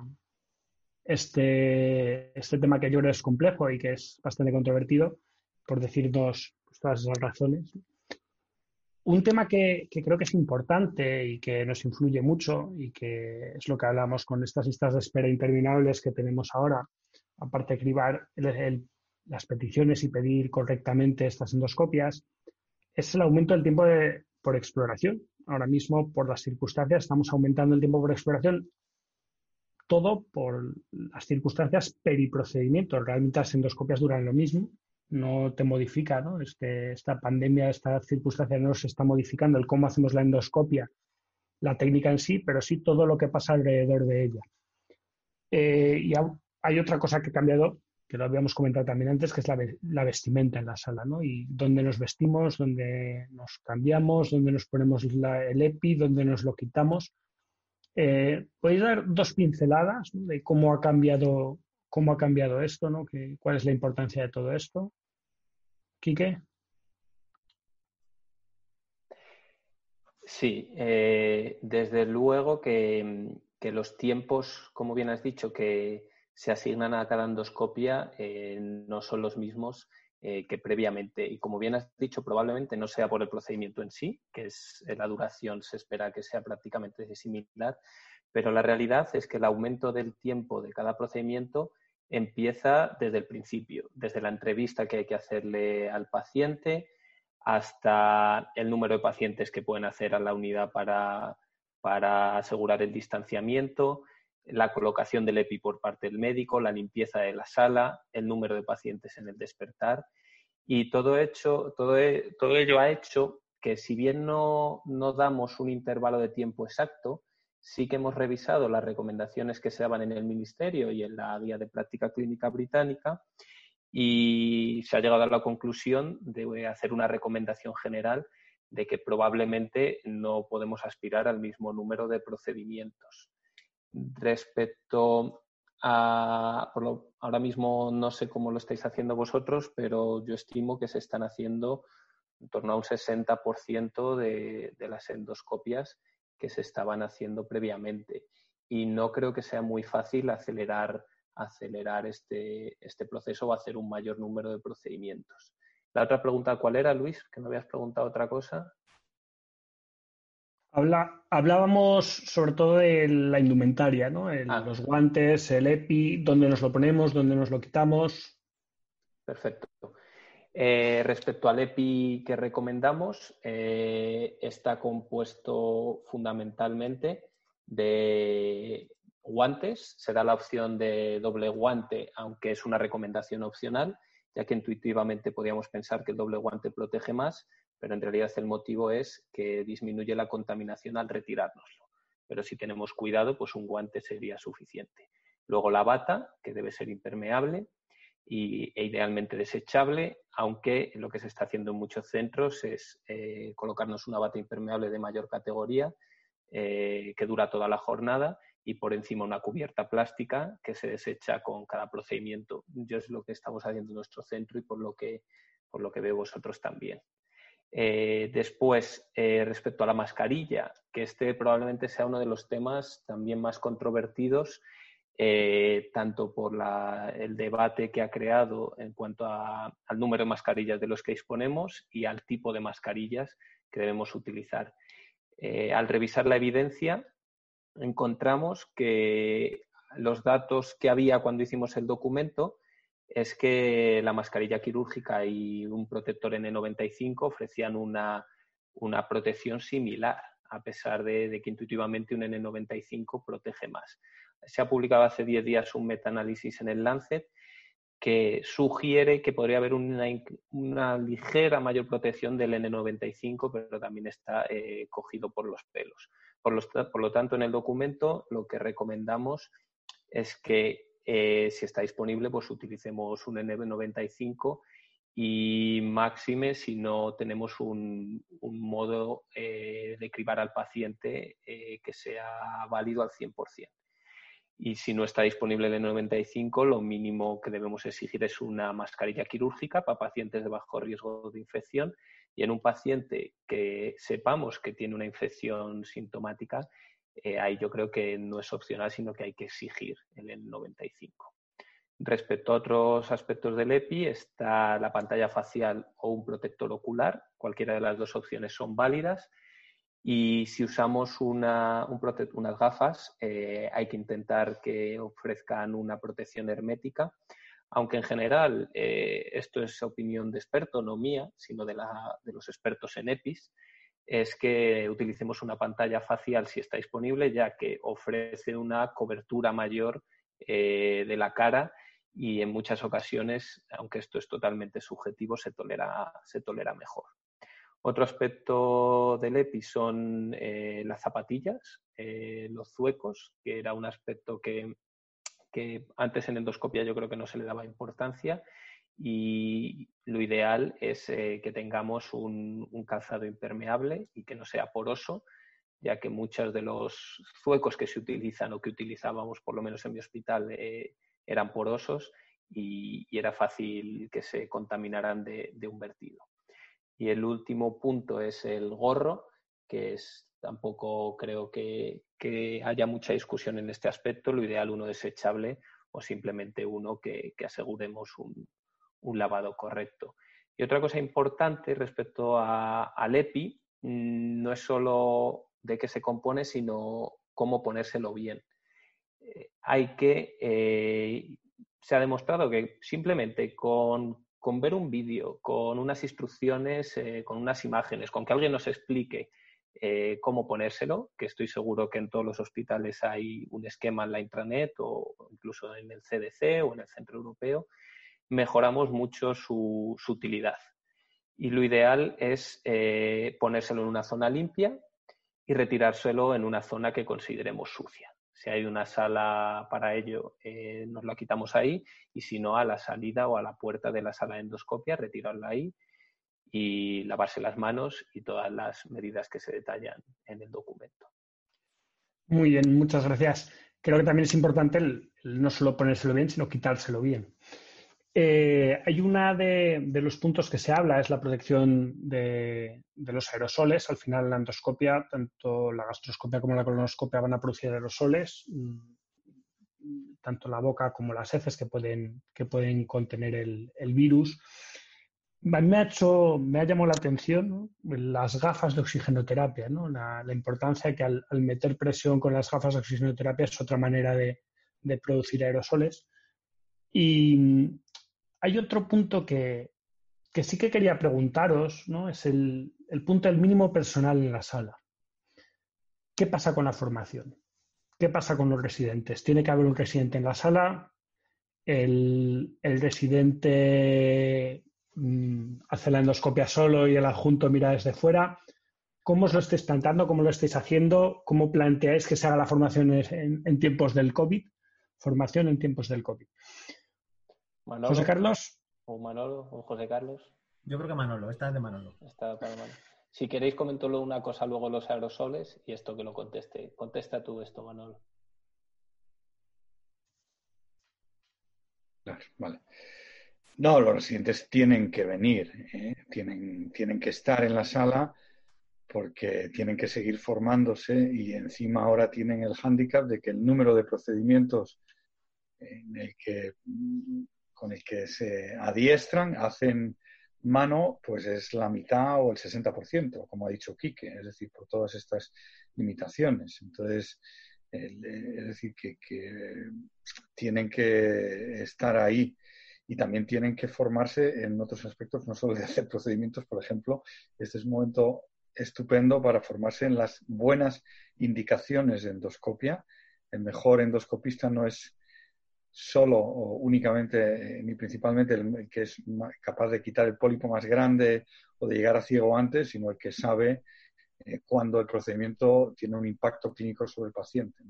este, este tema que yo creo es complejo y que es bastante controvertido, por decirnos pues, todas esas razones. Un tema que, que, creo que es importante y que nos influye mucho y que es lo que hablamos con estas listas de espera interminables que tenemos ahora, aparte de cribar el, el, las peticiones y pedir correctamente estas endoscopias, es el aumento del tiempo de, por exploración. Ahora mismo, por las circunstancias, estamos aumentando el tiempo por exploración todo por las circunstancias periprocedimiento. Realmente las endoscopias duran lo mismo, no te modifica, ¿no? Esta pandemia, esta circunstancia no se está modificando el cómo hacemos la endoscopia, la técnica en sí, pero sí todo lo que pasa alrededor de ella. Eh, y hay otra cosa que ha cambiado, que lo habíamos comentado también antes, que es la, vestimenta en la sala, ¿no? Y dónde nos vestimos, dónde nos cambiamos, dónde nos ponemos el EPI, dónde nos lo quitamos. Eh, ¿Podéis dar dos pinceladas de cómo ha cambiado cómo ha cambiado esto, ¿no? ¿Qué, ¿Cuál es la importancia de todo esto? Quique. Sí, eh, desde luego que, que, los tiempos, como bien has dicho, que se asignan a cada endoscopia eh, no son los mismos eh, que previamente. Y como bien has dicho, probablemente no sea por el procedimiento en sí, que es la duración se espera que sea prácticamente similar, pero la realidad es que el aumento del tiempo de cada procedimiento empieza desde el principio, desde la entrevista que hay que hacerle al paciente hasta el número de pacientes que pueden hacer a la unidad para, para asegurar el distanciamiento, la colocación del EPI por parte del médico, la limpieza de la sala, el número de pacientes en el despertar. Y todo, hecho, todo, todo ello ha hecho que si bien no, no damos un intervalo de tiempo exacto, sí que hemos revisado las recomendaciones que se daban en el Ministerio y en la Guía de Práctica Clínica Británica y se ha llegado a la conclusión de hacer una recomendación general de que probablemente no podemos aspirar al mismo número de procedimientos. Respecto a, por lo, ahora mismo no sé cómo lo estáis haciendo vosotros, pero yo estimo que se están haciendo en torno a un 60% de, de las endoscopias que se estaban haciendo previamente. Y no creo que sea muy fácil acelerar, acelerar este, este proceso o hacer un mayor número de procedimientos. La otra pregunta, ¿cuál era, Luis? Que me habías preguntado otra cosa. Habla, hablábamos sobre todo de la indumentaria, ¿no? El, ah. Los guantes, el EPI, dónde nos lo ponemos, dónde nos lo quitamos. Perfecto. Eh, respecto al EPI que recomendamos, eh, está compuesto fundamentalmente de guantes. Se da la opción de doble guante, aunque es una recomendación opcional, ya que intuitivamente podríamos pensar que el doble guante protege más, pero en realidad el motivo es que disminuye la contaminación al retirárnoslo. pero si tenemos cuidado, pues un guante sería suficiente. Luego la bata, que debe ser impermeable y, e idealmente desechable, aunque lo que se está haciendo en muchos centros es eh, colocarnos una bata impermeable de mayor categoría eh, que dura toda la jornada y por encima una cubierta plástica que se desecha con cada procedimiento. Yo es lo que estamos haciendo en nuestro centro y por lo que, por lo que veo vosotros también. Eh, después, eh, respecto a la mascarilla, que este probablemente sea uno de los temas también más controvertidos, eh, tanto por el debate que ha creado en cuanto al número de mascarillas de los que disponemos y al tipo de mascarillas que debemos utilizar. al revisar la evidencia, encontramos que los datos que había cuando hicimos el documento es que la mascarilla quirúrgica y un protector N95 ofrecían una, protección similar, a pesar de, que intuitivamente un N95 protege más. Se ha publicado hace 10 días un metaanálisis en el Lancet que sugiere que podría haber una, ligera mayor protección del N95, pero también está eh, cogido por los pelos. por lo tanto, en el documento lo que recomendamos es que eh, si está disponible, pues utilicemos un N95 y máxime si no tenemos un, modo eh, de cribar al paciente eh, que sea válido al 100%. Y si no está disponible el N95, lo mínimo que debemos exigir es una mascarilla quirúrgica para pacientes de bajo riesgo de infección y en un paciente que sepamos que tiene una infección sintomática, eh, ahí yo creo que no es opcional, sino que hay que exigir el N95. Respecto a otros aspectos del EPI, está la pantalla facial o un protector ocular. Cualquiera de las dos opciones son válidas. Y si usamos una, unas gafas, eh, hay que intentar que ofrezcan una protección hermética, aunque en general eh, esto es opinión de experto, no mía, sino de, de los expertos en EPIs es que utilicemos una pantalla facial si está disponible, ya que ofrece una cobertura mayor eh, de la cara y en muchas ocasiones, aunque esto es totalmente subjetivo, se tolera, se tolera mejor. Otro aspecto del EPI son eh, las zapatillas, eh, los zuecos, que era un aspecto que, que antes en endoscopia yo creo que no se le daba importancia y lo ideal es eh, que tengamos un, calzado impermeable y que no sea poroso, ya que muchos de los zuecos que se utilizan o que utilizábamos, por lo menos en mi hospital, eh, eran porosos y, era fácil que se contaminaran de, un vertido. Y el último punto es el gorro, que es tampoco creo que, haya mucha discusión en este aspecto. Lo ideal uno desechable o simplemente uno que aseguremos un, un lavado correcto. Y otra cosa importante respecto al EPI mm, no es solo de qué se compone, sino cómo ponérselo bien. Eh, hay que, eh, se ha demostrado que simplemente con, ver un vídeo, con unas instrucciones, eh, con unas imágenes, con que alguien nos explique cómo ponérselo, que estoy seguro que en todos los hospitales hay un esquema en la intranet o incluso en el CDC o en el Centro Europeo, mejoramos mucho su, utilidad. Y lo ideal es eh, ponérselo en una zona limpia y retirárselo en una zona que consideremos sucia. Si hay una sala para ello, eh, nos la quitamos ahí y si no, a la salida o a la puerta de la sala de endoscopia, retirarla ahí y lavarse las manos y todas las medidas que se detallan en el documento. Muy bien, muchas gracias. Creo que también es importante no solo ponérselo bien, sino quitárselo bien. Eh, hay una de, los puntos que se habla, es la protección de, los aerosoles. Al final, la endoscopia, tanto la gastroscopia como la colonoscopia van a producir aerosoles, mm, tanto la boca como las heces que pueden, que pueden contener el, virus. Me ha, hecho, me ha llamado la atención las gafas de oxigenoterapia, ¿no? la, importancia que al, meter presión con las gafas de oxigenoterapia es otra manera de, de producir aerosoles. Y, hay otro punto que, sí que quería preguntaros, ¿no? Es el, punto del mínimo personal en la sala. ¿Qué pasa con la formación? ¿Qué pasa con los residentes? ¿Tiene que haber un residente en la sala? ¿El, residente mm, hace la endoscopia solo y el adjunto mira desde fuera? cómo os lo estáis planteando, cómo lo estáis haciendo, cómo planteáis que se haga la formación en, en tiempos del COVID. Formación en tiempos del COVID. Manolo, José Carlos, o Manolo, o José Carlos. Yo creo que Manolo, esta es de Manolo. Está para Manolo. Si queréis, comentolo una cosa luego los aerosoles y esto que lo conteste. Contesta tú esto, Manolo. Claro, vale. No, los residentes tienen que venir, ¿eh? tienen, tienen que estar en la sala porque tienen que seguir formándose y encima ahora tienen el hándicap de que el número de procedimientos en el que, con el que se adiestran, hacen mano, pues es la mitad o el 60%, como ha dicho Quique, es decir, por todas estas limitaciones. Entonces, el- es decir, que, que tienen que estar ahí y también tienen que formarse en otros aspectos, no solo de hacer procedimientos, por ejemplo, este es un momento estupendo para formarse en las buenas indicaciones de endoscopia. El mejor endoscopista no es solo o únicamente eh, ni principalmente el, que es capaz de quitar el pólipo más grande o de llegar a ciego antes, sino el que sabe eh, cuando el procedimiento tiene un impacto clínico sobre el paciente.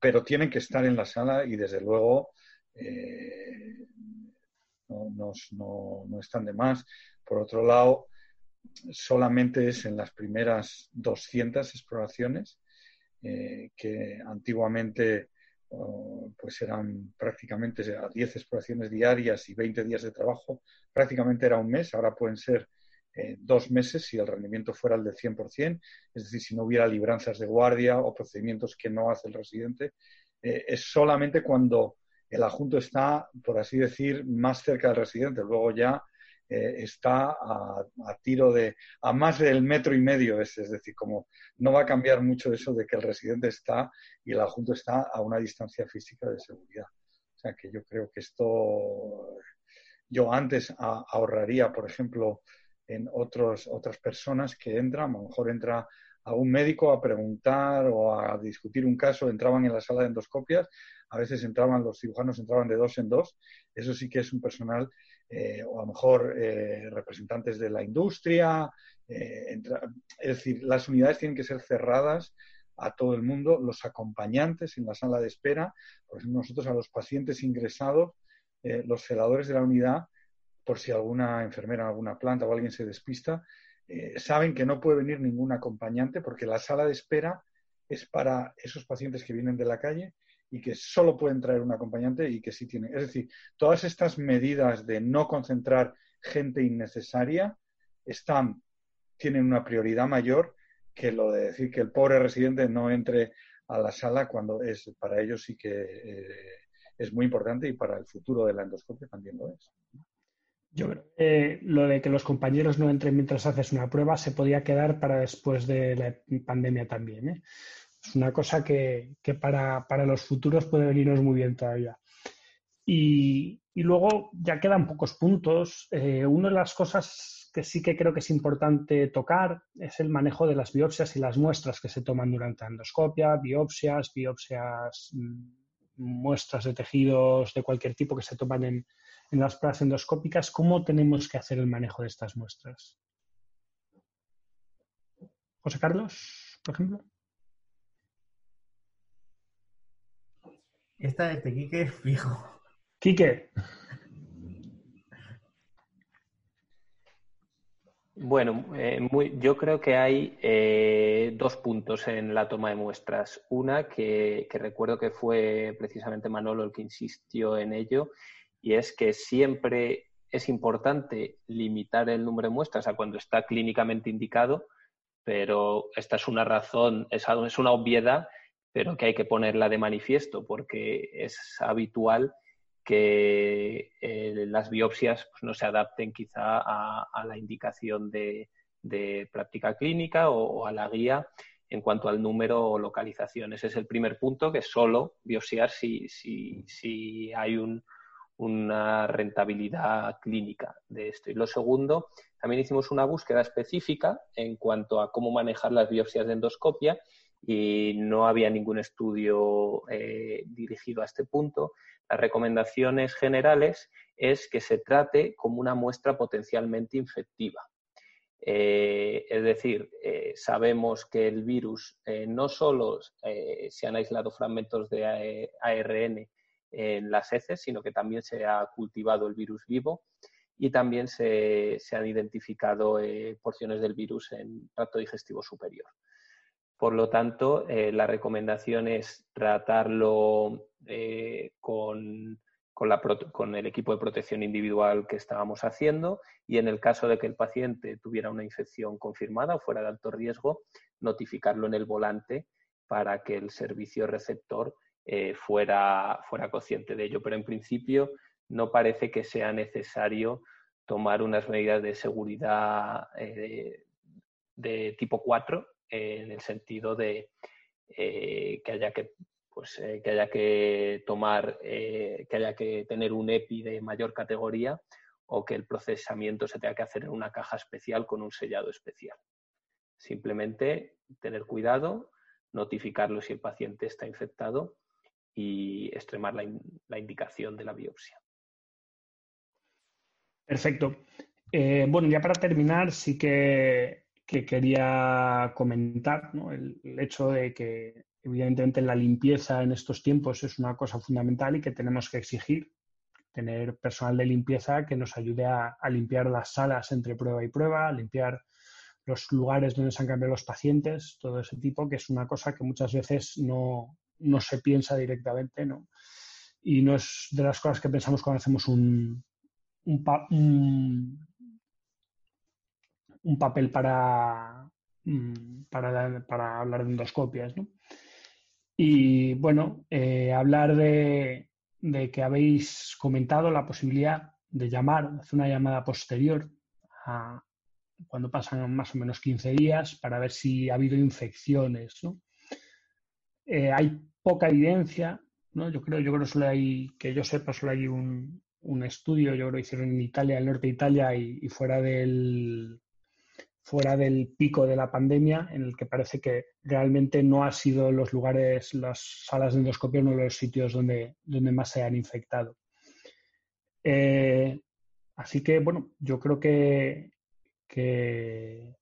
Pero tienen que estar en la sala y desde luego eh, no, no- no- están de más. Por otro lado, solamente es en las primeras 200 exploraciones que antiguamente pues eran prácticamente a 10 exploraciones diarias y 20 días de trabajo, prácticamente era un mes, ahora pueden ser eh, dos meses si el rendimiento fuera el del 100%, es decir, si no hubiera libranzas de guardia o procedimientos que no hace el residente, eh, es solamente cuando el adjunto está, por así decir, más cerca del residente, luego ya eh, está a, tiro de, a más del metro y medio, es, es decir, como no va a cambiar mucho eso de que el residente está y el adjunto está a una distancia física de seguridad. O sea que yo creo que esto, yo antes ahorraría, por ejemplo, en otros, otras personas que entran, a lo mejor entra a un médico a preguntar o a discutir un caso, entraban en la sala de endoscopias, a veces entraban, los cirujanos entraban de dos en dos, eso sí que es un personal, eh, o a lo mejor eh, representantes de la industria, eh, es decir, las unidades tienen que ser cerradas a todo el mundo, los acompañantes en la sala de espera, por ejemplo, nosotros a los pacientes ingresados, eh, los celadores de la unidad, por si alguna enfermera en alguna planta o alguien se despista, eh, saben que no puede venir ningún acompañante porque la sala de espera es para esos pacientes que vienen de la calle y que solo pueden traer un acompañante y que sí tienen. Es decir, todas estas medidas de no concentrar gente innecesaria están, tienen una prioridad mayor que lo de decir que el pobre residente no entre a la sala cuando es para ellos sí que eh, es muy importante y para el futuro de la endoscopia también lo es. Yo creo que lo de que los compañeros no entren mientras haces una prueba se podía quedar para después de la pandemia también. ¿eh? Es una cosa que, que para, para los futuros puede venirnos muy bien todavía. Y, y luego ya quedan pocos puntos. Eh, una de las cosas que sí que creo que es importante tocar es el manejo de las biopsias y las muestras que se toman durante la endoscopia, biopsias, biopsias, mm, muestras de tejidos de cualquier tipo que se toman en, en las pruebas endoscópicas, ¿cómo tenemos que hacer el manejo de estas muestras? José Carlos, por ejemplo. Esta de Tequique, fijo. Quique, Bueno, eh, muy- yo creo que hay eh, dos puntos en la toma de muestras. Una que, que recuerdo que fue precisamente Manolo el que insistió en ello, y es que siempre es importante limitar el número de muestras a cuando está clínicamente indicado, pero esta es una razón, es, es una obviedad, pero que hay que ponerla de manifiesto porque es habitual que eh, las biopsias pues, no se adapten quizá a, la indicación de, práctica clínica o, a la guía en cuanto al número o localización. Ese es el primer punto, que solo biopsiar si, si, si hay un, una rentabilidad clínica de esto. Y lo segundo, también hicimos una búsqueda específica en cuanto a cómo manejar las biopsias de endoscopia y no había ningún estudio eh, dirigido a este punto. Las recomendaciones generales es que se trate como una muestra potencialmente infectiva. Eh, es decir, eh, sabemos que el virus no solo se han aislado fragmentos de ARN en las heces, sino que también se ha cultivado el virus vivo y también se, se han identificado porciones del virus en tracto digestivo superior. Por lo tanto, la recomendación es tratarlo con con, el equipo de protección individual que estábamos haciendo y en el caso de que el paciente tuviera una infección confirmada o fuera de alto riesgo, notificarlo en el volante para que el servicio receptor eh, fuera, fuera consciente de ello. Pero en principio no parece que sea necesario tomar unas medidas de seguridad eh, de, tipo 4 eh, en el sentido de que haya que pues, eh, que haya que tomar, eh, que haya que tener un EPI de mayor categoría o que el procesamiento se tenga que hacer en una caja especial con un sellado especial. Simplemente tener cuidado, notificarlo si el paciente está infectado y extremar la, indicación de la biopsia. Perfecto. Eh, bueno, ya para terminar, sí que, quería comentar el, hecho de que evidentemente la limpieza en estos tiempos es una cosa fundamental y que tenemos que exigir tener personal de limpieza que nos ayude a, limpiar las salas entre prueba y prueba, a limpiar los lugares donde se han cambiado los pacientes, todo ese tipo, que es una cosa que muchas veces no, se piensa directamente, ¿no? Y no es de las cosas que pensamos cuando hacemos un papel para, mm, para, para hablar de endoscopias, ¿no? Y bueno, eh, hablar de, que habéis comentado la posibilidad de llamar, hacer una llamada posterior a cuando pasan más o menos 15 días para ver si ha habido infecciones. Eh, hay poca evidencia, ¿no? yo creo, yo creo solo hay, que yo sepa, solo hay un, estudio, yo creo que hicieron en Italia, el norte de Italia y fuera del, fuera del pico de la pandemia, en el que parece que realmente no ha sido los lugares, las salas de endoscopia, uno de los sitios donde, donde más se han infectado. Eh, así que, bueno, yo creo que, que,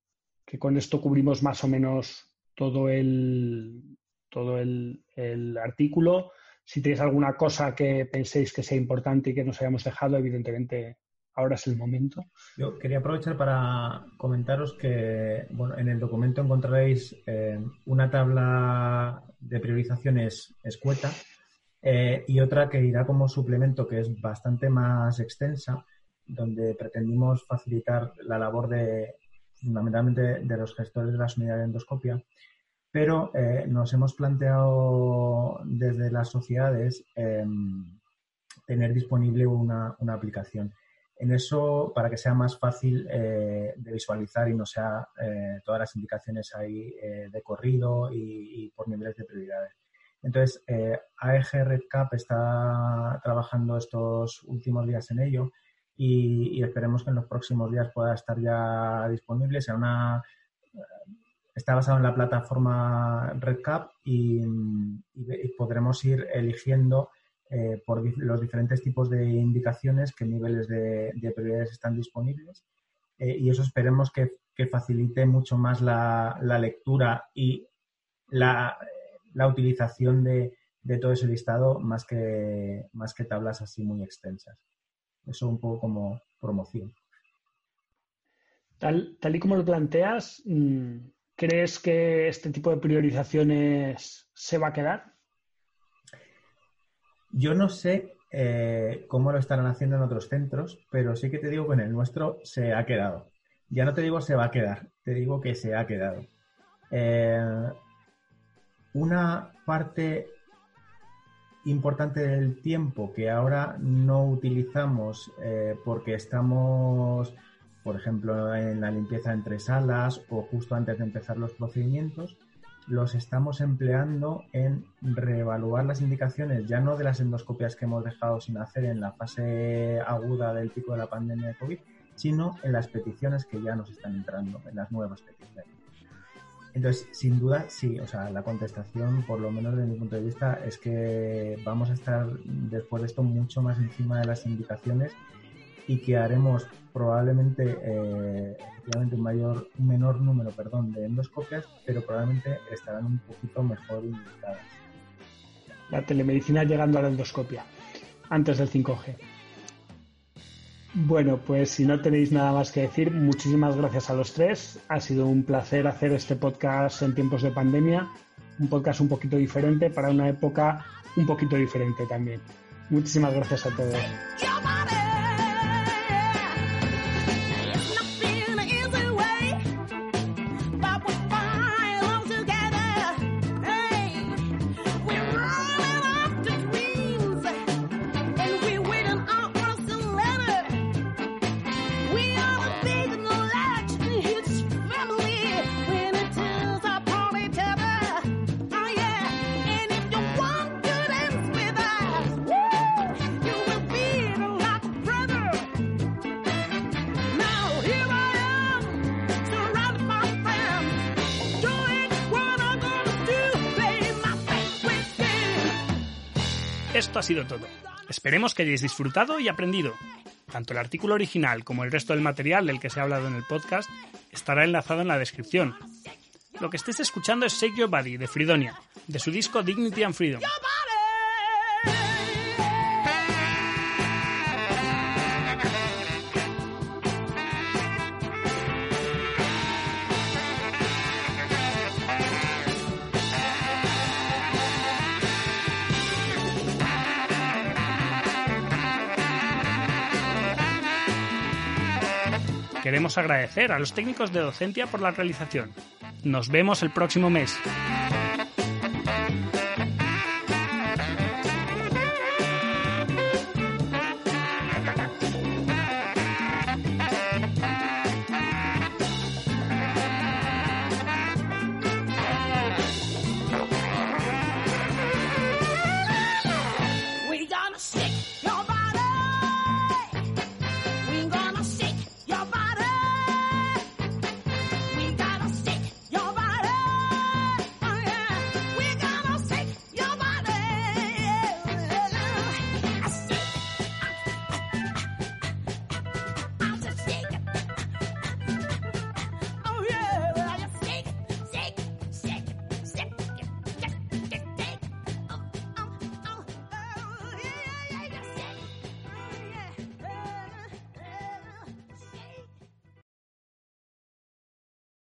con esto cubrimos más o menos todo el, todo el artículo. Si tenéis alguna cosa que penséis que sea importante y que nos hayamos dejado, evidentemente ahora es el momento. Yo quería aprovechar para comentaros que bueno, en el documento encontraréis eh, una tabla de priorizaciones escueta eh, y otra que irá como suplemento que es bastante más extensa, donde pretendimos facilitar la labor de fundamentalmente de los gestores de las unidades de endoscopia, pero eh, nos hemos planteado desde las sociedades tener disponible una, una aplicación en eso para que sea más fácil eh, de visualizar y no sea eh, todas las indicaciones ahí eh, de corrido y, por niveles de prioridades. Entonces, AEG RedCap está trabajando estos últimos días en ello y, esperemos que en los próximos días pueda estar ya disponible. Una, está basado en la plataforma RedCap y podremos ir eligiendo eh, por los diferentes tipos de indicaciones, qué niveles de, prioridades están disponibles. Eh, y eso esperemos que, facilite mucho más la, lectura y la, utilización de, todo ese listado más que, más que tablas así muy extensas. Eso un poco como promoción. Tal, tal y como lo planteas, mm, ¿crees que este tipo de priorizaciones se va a quedar? Yo no sé eh, cómo lo estarán haciendo en otros centros, pero sí que te digo que en el nuestro se ha quedado. Ya no te digo se va a quedar, te digo que se ha quedado. Eh, una parte importante del tiempo que ahora no utilizamos eh, porque estamos, por ejemplo, en la limpieza entre salas o justo antes de empezar los procedimientos, los estamos empleando en reevaluar las indicaciones, ya no de las endoscopias que hemos dejado sin hacer en la fase aguda del pico de la pandemia de COVID, sino en las peticiones que ya nos están entrando, en las nuevas peticiones. Entonces, sin duda, sí, o sea, la contestación, por lo menos desde mi punto de vista, es que vamos a estar después de esto mucho más encima de las indicaciones y que haremos probablemente eh, efectivamente un mayor, un menor número, perdón, de endoscopias, pero probablemente estarán un poquito mejor indicadas. La telemedicina llegando a la endoscopia antes del 5G. Bueno, pues si no tenéis nada más que decir, muchísimas gracias a los tres. Ha sido un placer hacer este podcast en tiempos de pandemia, un podcast un poquito diferente para una época un poquito diferente también. Muchísimas gracias a todos. Sido todo. Esperemos que hayáis disfrutado y aprendido. Tanto el artículo original como el resto del material del que se ha hablado en el podcast estará enlazado en la descripción. Lo que estéis escuchando es Shake Your Body de Fridonia, de su disco Dignity and Freedom. Agradecer a los técnicos de docencia por la realización. Nos vemos el próximo mes.